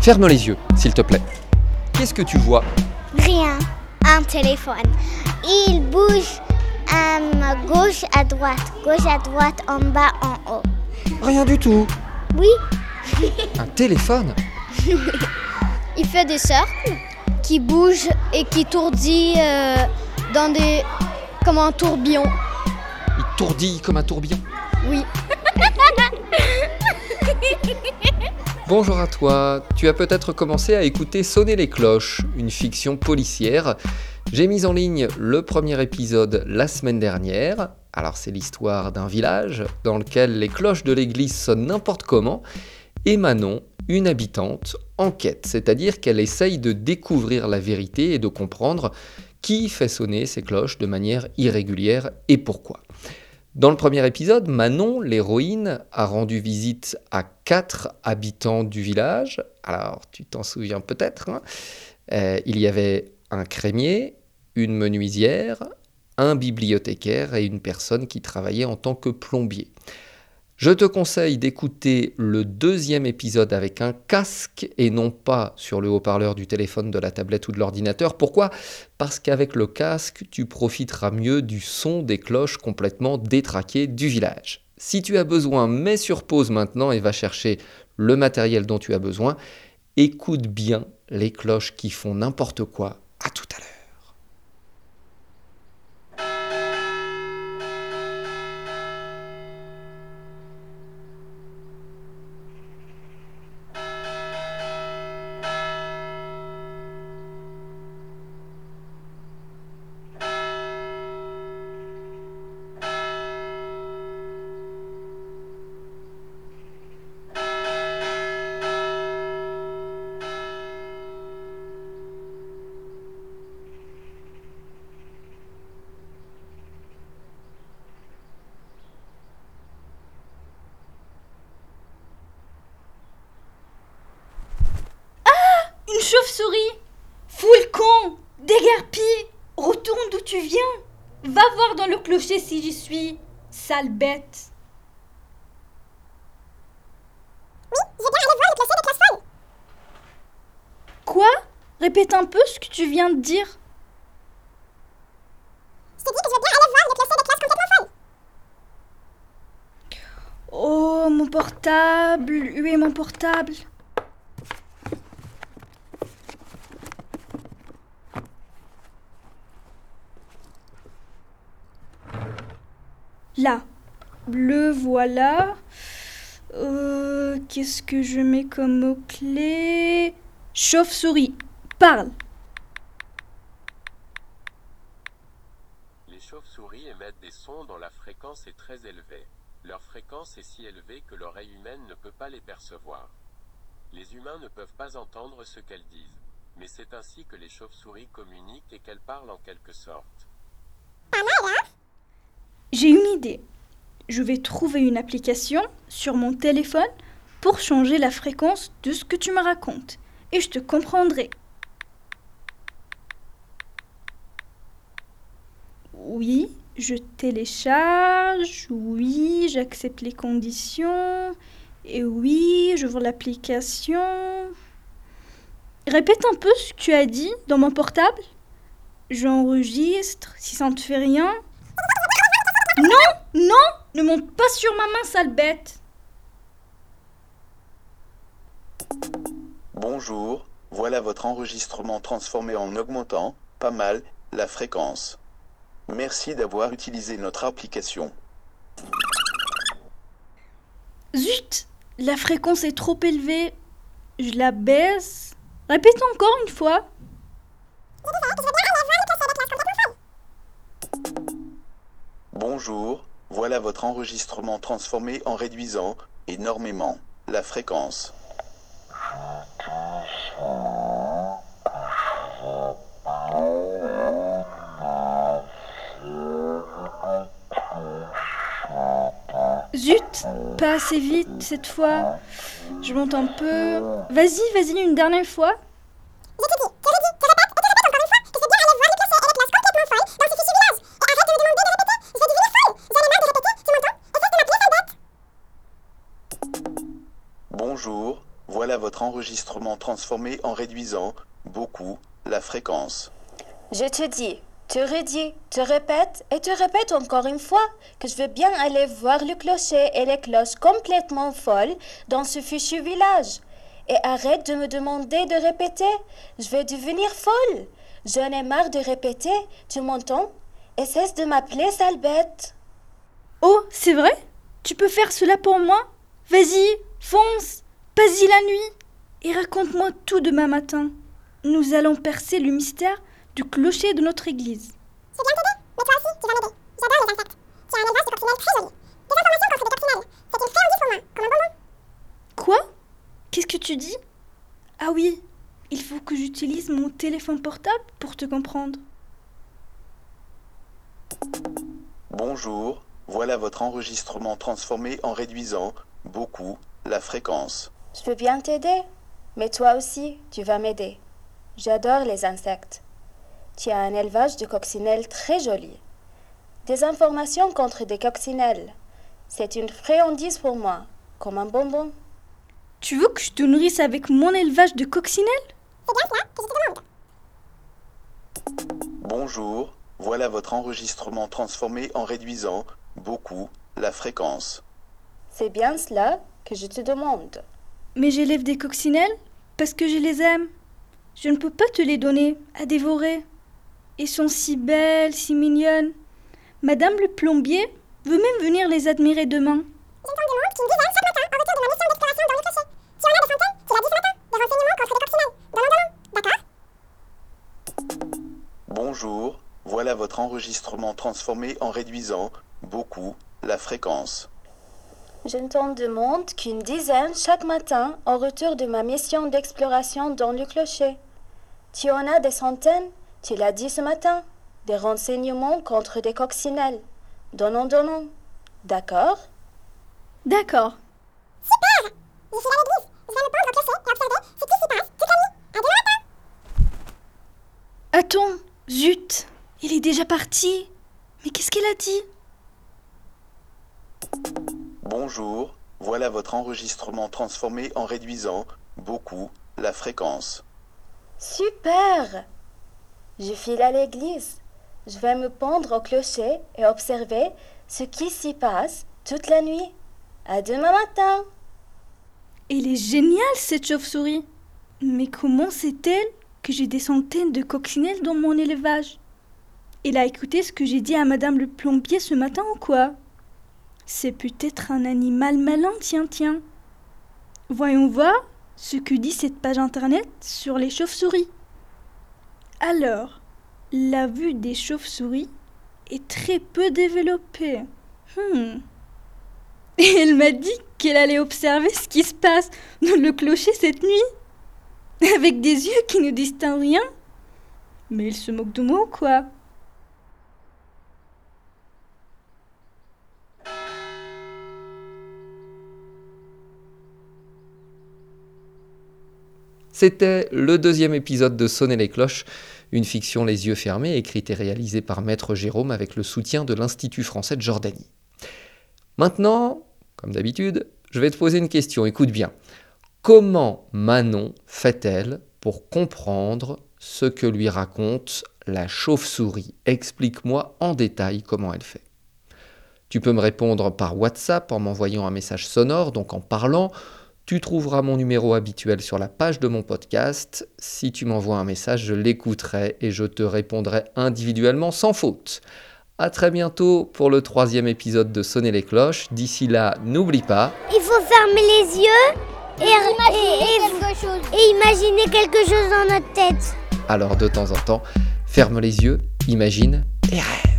Ferme les yeux, s'il te plaît. Qu'est-ce que tu vois? Rien. Un téléphone. Il bouge à gauche, à droite, gauche, à droite, en bas, en haut. Rien du tout. Oui. Un téléphone? Il fait des cercles qui bougent et qui tourdit euh, dans des. comme un tourbillon. Il tourdille comme un tourbillon. Oui. Bonjour à toi, tu as peut-être commencé à écouter Sonner les cloches, une fiction policière. J'ai mis en ligne le premier épisode la semaine dernière. Alors c'est l'histoire d'un village dans lequel les cloches de l'église sonnent n'importe comment et Manon, une habitante, enquête, c'est-à-dire qu'elle essaye de découvrir la vérité et de comprendre qui fait sonner ces cloches de manière irrégulière et pourquoi. Dans le premier épisode, Manon, l'héroïne, a rendu visite à quatre habitants du village. Alors, tu t'en souviens peut-être. Hein. Euh, il y avait un crémier, une menuisière, un bibliothécaire et une personne qui travaillait en tant que plombier. Je te conseille d'écouter le deuxième épisode avec un casque et non pas sur le haut-parleur du téléphone, de la tablette ou de l'ordinateur. Pourquoi? Parce qu'avec le casque, tu profiteras mieux du son des cloches complètement détraquées du village. Si tu as besoin, mets sur pause maintenant et va chercher le matériel dont tu as besoin. Écoute bien les cloches qui font n'importe quoi. À tout à l'heure. Tu viens. Va voir dans le clocher si j'y suis Sale bête. Oui, j'ai bien allé voir le clocher de classe Quoi? Répète un peu ce que tu viens de dire. Je t'ai dit que je vais bien aller voir le clocher de classe complètement. Oh, mon portable Où est mon portable? Là. Le voilà. Euh, Qu'est-ce que je mets comme mot-clé? Chauve-souris. Parle. Les chauves-souris émettent des sons dont la fréquence est très élevée. Leur fréquence est si élevée que l'oreille humaine ne peut pas les percevoir. Les humains ne peuvent pas entendre ce qu'elles disent. Mais c'est ainsi que les chauves-souris communiquent et qu'elles parlent en quelque sorte. Pas mal, hein J'ai une idée. Je vais trouver une application sur mon téléphone pour changer la fréquence de ce que tu me racontes. Et je te comprendrai. Oui, je télécharge. Oui, j'accepte les conditions. Et oui, j'ouvre l'application. Répète un peu ce que tu as dit dans mon portable. J'enregistre. Si ça ne te fait rien. Non, non, ne monte pas sur ma main, sale bête. Bonjour, voilà votre enregistrement transformé en augmentant, pas mal, la fréquence. Merci d'avoir utilisé notre application. Zut, la fréquence est trop élevée. Je la baisse. Répète encore une fois. Bonjour, voilà votre enregistrement transformé en réduisant, énormément, la fréquence. Zut, pas assez vite cette fois. Je monte un peu. Vas-y, vas-y, une dernière fois. Voilà votre enregistrement transformé en réduisant beaucoup la fréquence. Je te dis, te redis, te répète et te répète encore une fois que je veux bien aller voir le clocher et les cloches complètement folles dans ce fichu village. Et arrête de me demander de répéter. Je vais devenir folle. J'en ai marre de répéter. Tu m'entends? Et cesse de m'appeler sale bête. Oh, c'est vrai? Tu peux faire cela pour moi? Vas-y, fonce Pas-y la nuit Et raconte-moi tout demain matin. Nous allons percer le mystère du clocher de notre église. C'est bien t'aider, mais toi aussi, tu vas m'aider. J'adore les insectes. Tu as un élevage de coccinelles très joli. Des informations contre les coccinelles. C'est une friandise pour moi, comme un bonbon. Quoi? Qu'est-ce que tu dis? Ah oui, il faut que j'utilise mon téléphone portable pour te comprendre. Bonjour, voilà votre enregistrement transformé en réduisant beaucoup la fréquence. Je peux bien t'aider, mais toi aussi, tu vas m'aider. J'adore les insectes. Tu as un élevage de coccinelles très joli. Des informations contre des coccinelles. C'est une friandise pour moi, comme un bonbon. Tu veux que je te nourrisse avec mon élevage de coccinelles? C'est bien cela que je te demande. Bonjour, voilà votre enregistrement transformé en réduisant beaucoup la fréquence. C'est bien cela? Que je te demande. Mais j'élève des coccinelles parce que je les aime. Je ne peux pas te les donner à dévorer. Elles sont si belles, si mignonnes. Madame le plombier veut même venir les admirer demain. Bonjour, voilà votre enregistrement transformé en réduisant beaucoup la fréquence. Je ne t'en demande qu'une dizaine chaque matin en retour de ma mission d'exploration dans le clocher. Tu en as des centaines, tu l'as dit ce matin. Des renseignements contre des coccinelles. Donnons, donnons. D'accord? D'accord. Super Je suis à l'église. Je vais me pendre au clocher et observer ce qui s'y passe toute la nuit. À demain matin Attends, zut, il est déjà parti. Mais qu'est-ce qu'il a dit? Bonjour, voilà votre enregistrement transformé en réduisant beaucoup la fréquence. Super Je file à l'église. Je vais me pendre au clocher et observer ce qui s'y passe toute la nuit. À demain matin Elle est géniale cette chauve-souris. Mais comment sait-elle que j'ai des centaines de coccinelles dans mon élevage? Elle a écouté ce que j'ai dit à Madame le plombier ce matin ou quoi? C'est peut-être un animal malin, tiens, tiens. Voyons voir ce que dit cette page internet sur les chauves-souris. Alors, la vue des chauves-souris est très peu développée. Hmm. Et elle m'a dit qu'elle allait observer ce qui se passe dans le clocher cette nuit. Avec des yeux qui ne distinguent rien. Mais il se moque de moi ou quoi? C'était le deuxième épisode de Sonner les cloches, une fiction les yeux fermés, écrite et réalisée par Maître Jérôme avec le soutien de l'Institut français de Jordanie. Maintenant, comme d'habitude, je vais te poser une question, écoute bien. Comment Manon fait-elle pour comprendre ce que lui raconte la chauve-souris? Explique-moi en détail comment elle fait. Tu peux me répondre par WhatsApp en m'envoyant un message sonore, donc en parlant. Tu trouveras mon numéro habituel sur la page de mon podcast. Si tu m'envoies un message, je l'écouterai et je te répondrai individuellement sans faute. À très bientôt pour le troisième épisode de Sonner les cloches. D'ici là, n'oublie pas. Il faut fermer les yeux et, et- et- quelque chose. et imaginer quelque chose dans notre tête. Alors de temps en temps, ferme les yeux, imagine et rêve.